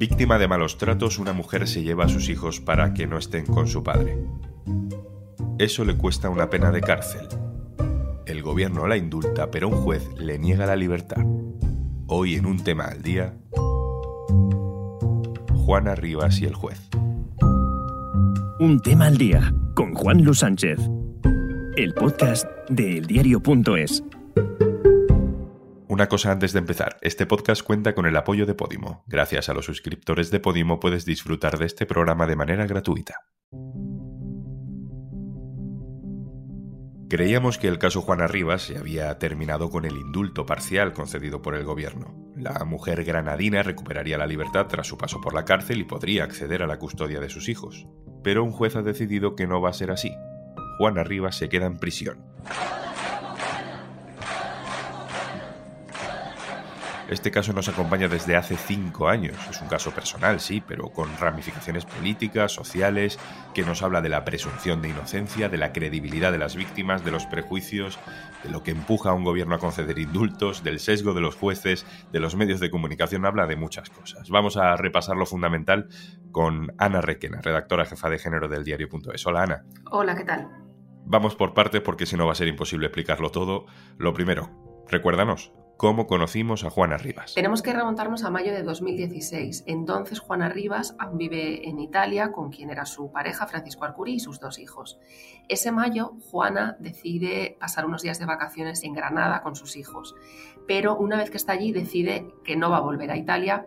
Víctima de malos tratos, una mujer se lleva a sus hijos para que no estén con su padre. Eso le cuesta una pena de cárcel. El gobierno la indulta, pero un juez le niega la libertad. Hoy en un tema al día, Juana Rivas y el juez. Un tema al día con Juan Luis Sánchez. El podcast de eldiario.es. Una cosa antes de empezar, este podcast cuenta con el apoyo de Podimo. Gracias a los suscriptores de Podimo puedes disfrutar de este programa de manera gratuita. Creíamos que el caso Juana Rivas se había terminado con el indulto parcial concedido por el gobierno. La mujer granadina recuperaría la libertad tras su paso por la cárcel y podría acceder a la custodia de sus hijos. Pero un juez ha decidido que no va a ser así. Juana Rivas se queda en prisión. Este caso nos acompaña desde hace cinco años. Es un caso personal, sí, pero con ramificaciones políticas, sociales, que nos habla de la presunción de inocencia, de la credibilidad de las víctimas, de los prejuicios, de lo que empuja a un gobierno a conceder indultos, del sesgo de los jueces, de los medios de comunicación. Habla de muchas cosas. Vamos a repasar lo fundamental con Ana Requena, redactora jefa de género del diario.es. Hola, Ana. Hola, ¿qué tal? Vamos por partes porque si no va a ser imposible explicarlo todo. Lo primero, recuérdanos, cómo conocimos a Juana Rivas. Tenemos que remontarnos a mayo de 2016. Entonces Juana Rivas aún vive en Italia con quien era su pareja Francisco Arcuri y sus dos hijos. Ese mayo Juana decide pasar unos días de vacaciones en Granada con sus hijos, pero una vez que está allí decide que no va a volver a Italia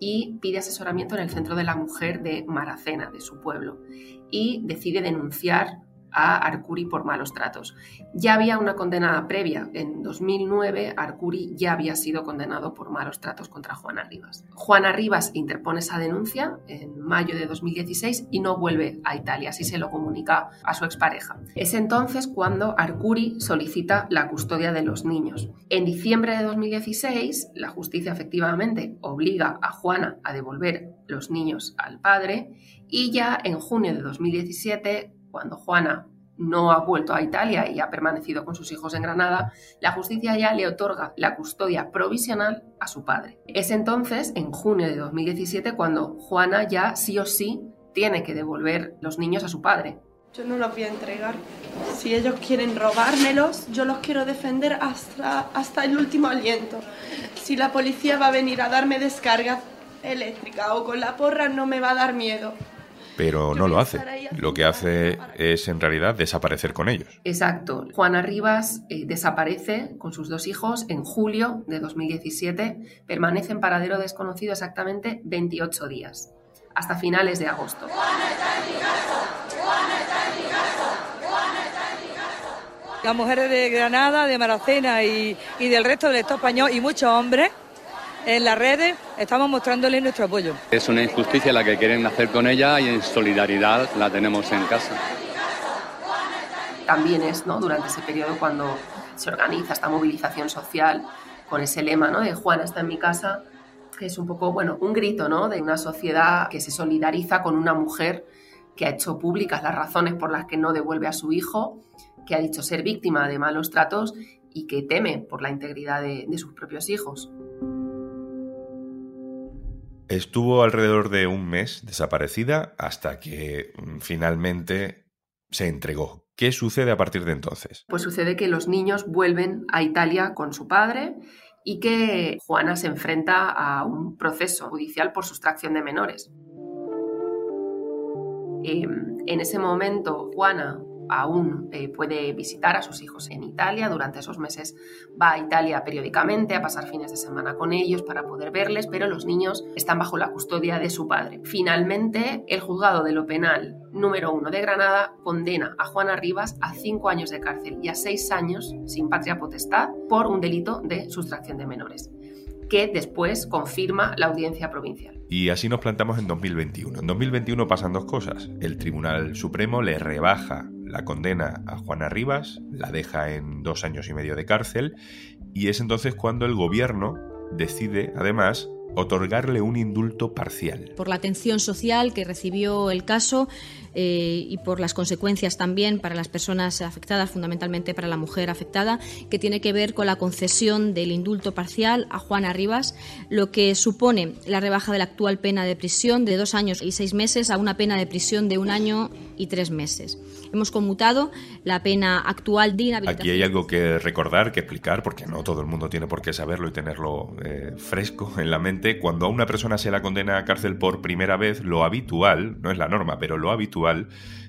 y pide asesoramiento en el Centro de la Mujer de Maracena, de su pueblo, y decide denunciar a Arcuri por malos tratos. Ya había una condena previa. En 2009, Arcuri ya había sido condenado por malos tratos contra Juana Rivas. Juana Rivas interpone esa denuncia en mayo de 2016 y no vuelve a Italia, así se lo comunica a su expareja. Es entonces cuando Arcuri solicita la custodia de los niños. En diciembre de 2016, la justicia efectivamente obliga a Juana a devolver los niños al padre y ya en junio de 2017 cuando Juana no ha vuelto a Italia y ha permanecido con sus hijos en Granada, la justicia ya le otorga la custodia provisional a su padre. Es entonces, en junio de 2017, cuando Juana ya sí o sí tiene que devolver los niños a su padre. Yo no los voy a entregar. Si ellos quieren robármelos, yo los quiero defender hasta, hasta el último aliento. Si la policía va a venir a darme descarga eléctrica o con la porra, no me va a dar miedo pero no lo hace. Lo que hace es en realidad desaparecer con ellos. Exacto. Juana Rivas eh, desaparece con sus dos hijos en julio de 2017, permanece en paradero desconocido exactamente 28 días, hasta finales de agosto. Las mujeres de Granada, de Maracena y, y del resto del Estado español y muchos hombres en las redes estamos mostrándole nuestro apoyo. Es una injusticia la que quieren hacer con ella y en solidaridad la tenemos en casa. También es ¿no? durante ese periodo cuando se organiza esta movilización social con ese lema ¿no? de Juana está en mi casa, que es un poco, bueno, un grito ¿no? de una sociedad que se solidariza con una mujer que ha hecho públicas las razones por las que no devuelve a su hijo, que ha dicho ser víctima de malos tratos y que teme por la integridad de, de sus propios hijos. Estuvo alrededor de un mes desaparecida hasta que mm, finalmente se entregó. ¿Qué sucede a partir de entonces? Pues sucede que los niños vuelven a Italia con su padre y que Juana se enfrenta a un proceso judicial por sustracción de menores. Em, en ese momento, Juana aún eh, puede visitar a sus hijos en Italia. Durante esos meses va a Italia periódicamente a pasar fines de semana con ellos para poder verles, pero los niños están bajo la custodia de su padre. Finalmente, el juzgado de lo penal número uno de Granada condena a Juana Rivas a cinco años de cárcel y a seis años sin patria potestad por un delito de sustracción de menores que después confirma la audiencia provincial. Y así nos plantamos en 2021. En 2021 pasan dos cosas. El Tribunal Supremo le rebaja la condena a Juana Rivas, la deja en dos años y medio de cárcel, y es entonces cuando el gobierno decide, además, otorgarle un indulto parcial. Por la atención social que recibió el caso eh, y por las consecuencias también para las personas afectadas, fundamentalmente para la mujer afectada, que tiene que ver con la concesión del indulto parcial a Juana Rivas, lo que supone la rebaja de la actual pena de prisión de dos años y seis meses a una pena de prisión de un año y tres meses. Hemos conmutado la pena actual de inhabilitación. Aquí hay algo que recordar, que explicar, porque no todo el mundo tiene por qué saberlo y tenerlo eh, fresco en la mente. Cuando a una persona se la condena a cárcel por primera vez, lo habitual, no es la norma, pero lo habitual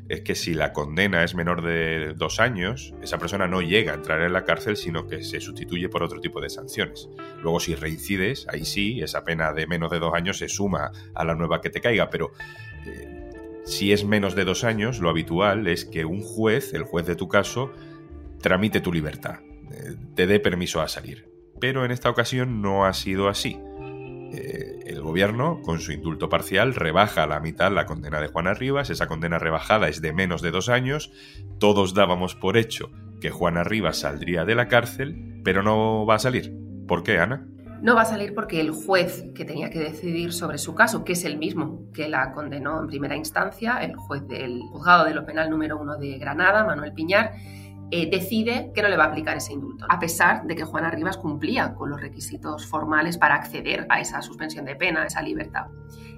es que si la condena es menor de dos años, esa persona no llega a entrar en la cárcel, sino que se sustituye por otro tipo de sanciones. Luego, si reincides, ahí sí, esa pena de menos de dos años se suma a la nueva que te caiga, pero eh, si es menos de dos años, lo habitual es que un juez, el juez de tu caso, tramite tu libertad, eh, te dé permiso a salir. Pero en esta ocasión no ha sido así. Eh, el gobierno, con su indulto parcial, rebaja a la mitad la condena de Juana Rivas. Esa condena rebajada es de menos de dos años. Todos dábamos por hecho que Juana Rivas saldría de la cárcel, pero no va a salir. ¿Por qué, Ana? No va a salir porque el juez que tenía que decidir sobre su caso, que es el mismo que la condenó en primera instancia, el juez del juzgado de lo penal número uno de Granada, Manuel Piñar, eh, decide que no le va a aplicar ese indulto, a pesar de que Juana Rivas cumplía con los requisitos formales para acceder a esa suspensión de pena, a esa libertad.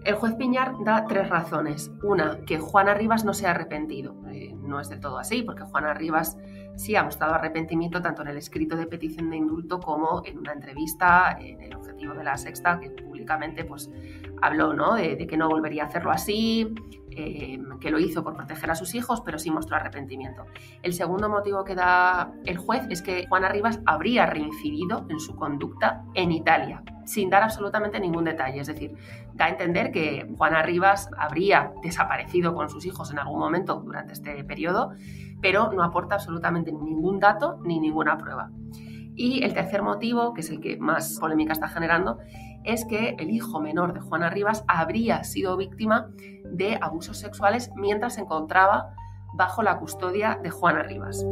El juez Piñar da tres razones. Una, que Juana Rivas no se ha arrepentido. Eh, no es del todo así, porque Juana Rivas sí ha mostrado arrepentimiento tanto en el escrito de petición de indulto como en una entrevista en el objetivo de la sexta que públicamente pues habló ¿no? de, que no volvería a hacerlo así, eh, que lo hizo por proteger a sus hijos, pero sí mostró arrepentimiento. El segundo motivo que da el juez es que Juana Rivas habría reincidido en su conducta en Italia, sin dar absolutamente ningún detalle. Es decir, da a entender que Juana Rivas habría desaparecido con sus hijos en algún momento durante este periodo pero no aporta absolutamente ningún dato ni ninguna prueba. Y el tercer motivo, que es el que más polémica está generando, es que el hijo menor de Juana Rivas habría sido víctima de abusos sexuales mientras se encontraba bajo la custodia de Juana Rivas.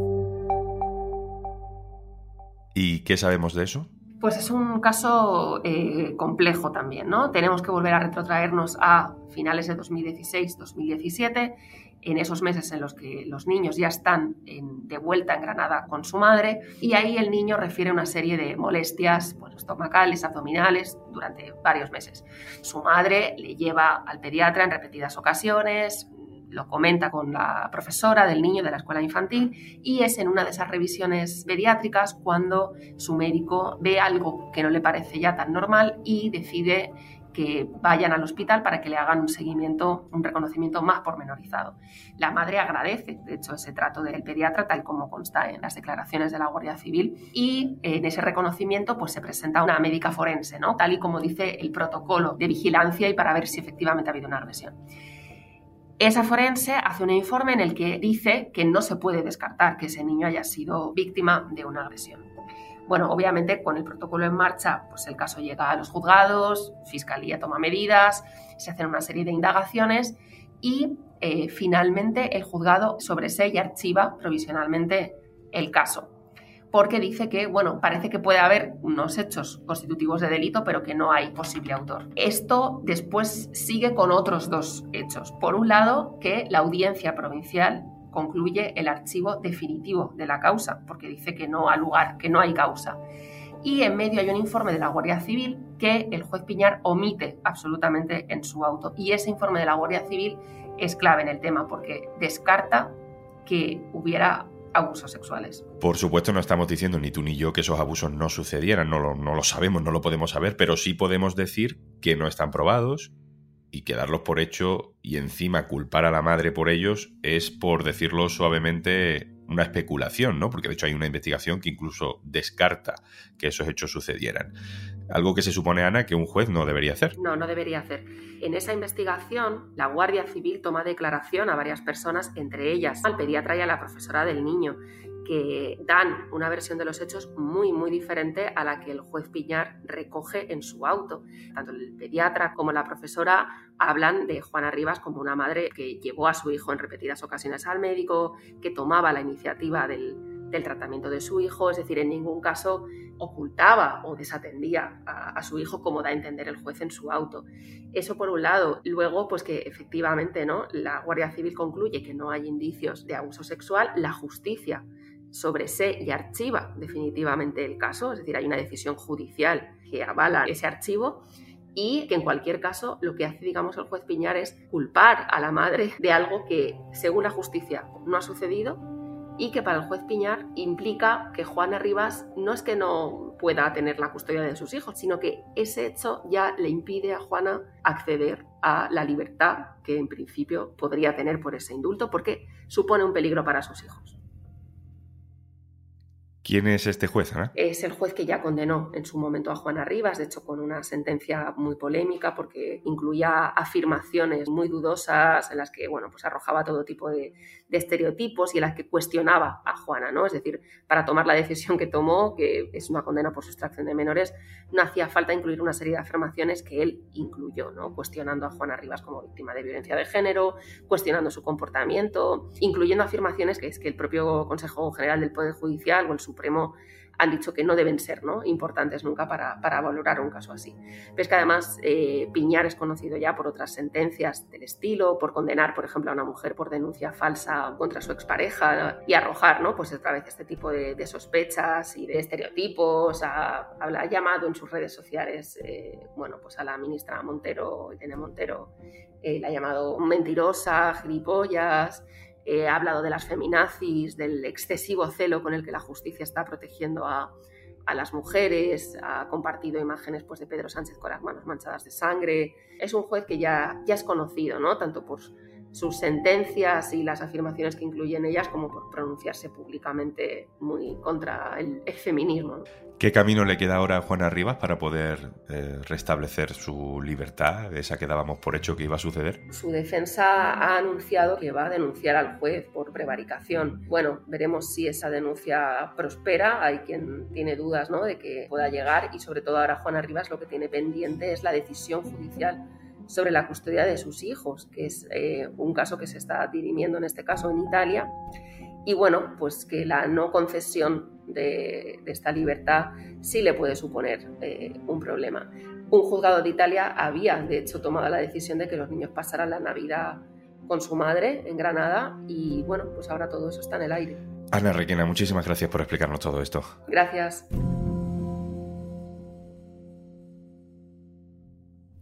¿Y qué sabemos de eso? Pues es un caso eh, complejo también, ¿no? Tenemos que volver a retrotraernos a finales de 2016-2017 en esos meses en los que los niños ya están de vuelta en Granada con su madre y ahí el niño refiere una serie de molestias pues, estomacales, abdominales durante varios meses. Su madre le lleva al pediatra en repetidas ocasiones, lo comenta con la profesora del niño de la escuela infantil y es en una de esas revisiones pediátricas cuando su médico ve algo que no le parece ya tan normal y decide que vayan al hospital para que le hagan un seguimiento, un reconocimiento más pormenorizado. La madre agradece, de hecho, ese trato del pediatra, tal como consta en las declaraciones de la Guardia Civil, y en ese reconocimiento pues, se presenta una médica forense, ¿no? tal y como dice el protocolo de vigilancia y para ver si efectivamente ha habido una agresión. Esa forense hace un informe en el que dice que no se puede descartar que ese niño haya sido víctima de una agresión. Bueno, obviamente con el protocolo en marcha, pues el caso llega a los juzgados, Fiscalía toma medidas, se hacen una serie de indagaciones y eh, finalmente el juzgado sobresee y archiva provisionalmente el caso. Porque dice que, bueno, parece que puede haber unos hechos constitutivos de delito, pero que no hay posible autor. Esto después sigue con otros dos hechos. Por un lado, que la audiencia provincial concluye el archivo definitivo de la causa, porque dice que no ha lugar, que no hay causa. Y en medio hay un informe de la Guardia Civil que el juez Piñar omite absolutamente en su auto. Y ese informe de la Guardia Civil es clave en el tema porque descarta que hubiera abusos sexuales. Por supuesto, no estamos diciendo ni tú ni yo que esos abusos no sucedieran, no lo, no lo sabemos, no lo podemos saber, pero sí podemos decir que no están probados, y quedarlos por hecho y encima culpar a la madre por ellos es, por decirlo suavemente, una especulación, ¿no? Porque de hecho hay una investigación que incluso descarta que esos hechos sucedieran. Algo que se supone, Ana, que un juez no debería hacer. No, no debería hacer. En esa investigación, la Guardia Civil toma declaración a varias personas, entre ellas al pediatra y a la profesora del niño, que dan una versión de los hechos muy, muy diferente a la que el juez Piñar recoge en su auto. Tanto el pediatra como la profesora hablan de Juana Rivas como una madre que llevó a su hijo en repetidas ocasiones al médico, que tomaba la iniciativa del, del tratamiento de su hijo, es decir, en ningún caso ocultaba o desatendía a, su hijo como da a entender el juez en su auto. Eso por un lado. Luego, pues que efectivamente ¿no? la Guardia Civil concluye que no hay indicios de abuso sexual, la justicia sobresee y archiva definitivamente el caso, es decir, hay una decisión judicial que avala ese archivo y que en cualquier caso lo que hace, digamos, el juez Piñar es culpar a la madre de algo que, según la justicia, no ha sucedido y que para el juez Piñar implica que Juana Rivas no es que no pueda tener la custodia de sus hijos, sino que ese hecho ya le impide a Juana acceder a la libertad que en principio podría tener por ese indulto porque supone un peligro para sus hijos. ¿Quién es este juez, Ana? Es el juez que ya condenó en su momento a Juana Rivas, de hecho con una sentencia muy polémica porque incluía afirmaciones muy dudosas en las que bueno, pues arrojaba todo tipo de, estereotipos y en las que cuestionaba a Juana, ¿no? Es decir, para tomar la decisión que tomó, que es una condena por sustracción de menores, no hacía falta incluir una serie de afirmaciones que él incluyó, ¿no? Cuestionando a Juana Rivas como víctima de violencia de género, cuestionando su comportamiento, incluyendo afirmaciones que es que el propio Consejo General del Poder Judicial o el Supremo han dicho que no deben ser ¿no? importantes nunca para, valorar un caso así. Pero es que además eh, Piñar es conocido ya por otras sentencias del estilo, por condenar, por ejemplo, a una mujer por denuncia falsa contra su expareja y arrojar, ¿no? pues otra vez este tipo de, sospechas y de estereotipos. Ha, llamado en sus redes sociales eh, bueno, pues a la ministra Montero, Irene Montero, eh, la ha llamado mentirosa, gilipollas. Eh, ha hablado de las feminazis, del excesivo celo con el que la justicia está protegiendo a, las mujeres, ha compartido imágenes pues, de Pedro Sánchez con las manos manchadas de sangre. Es un juez que ya, ya es conocido, ¿no? tanto por sus sentencias y las afirmaciones que incluyen ellas como por pronunciarse públicamente muy contra el, feminismo. ¿Qué camino le queda ahora a Juana Rivas para poder eh, restablecer su libertad, esa que dábamos por hecho que iba a suceder? Su defensa ha anunciado que va a denunciar al juez por prevaricación. Bueno, veremos si esa denuncia prospera. Hay quien tiene dudas ¿no? de que pueda llegar y sobre todo ahora Juana Rivas lo que tiene pendiente es la decisión judicial sobre la custodia de sus hijos, que es eh, un caso que se está dirimiendo en este caso en Italia. Y bueno, pues que la no concesión de, esta libertad sí le puede suponer eh, un problema. Un juzgado de Italia había, de hecho, tomado la decisión de que los niños pasaran la Navidad con su madre en Granada y bueno, pues ahora todo eso está en el aire. Ana Requena, muchísimas gracias por explicarnos todo esto. Gracias.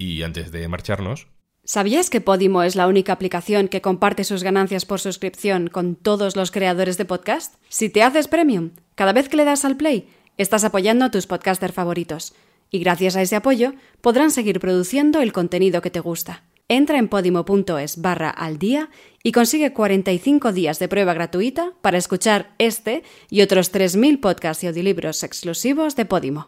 Y antes de marcharnos... ¿Sabías que Podimo es la única aplicación que comparte sus ganancias por suscripción con todos los creadores de podcast? Si te haces premium, cada vez que le das al play, estás apoyando a tus podcasters favoritos. Y gracias a ese apoyo, podrán seguir produciendo el contenido que te gusta. Entra en podimo.es barra al día y consigue 45 días de prueba gratuita para escuchar este y otros 3.000 podcasts y audiolibros exclusivos de Podimo.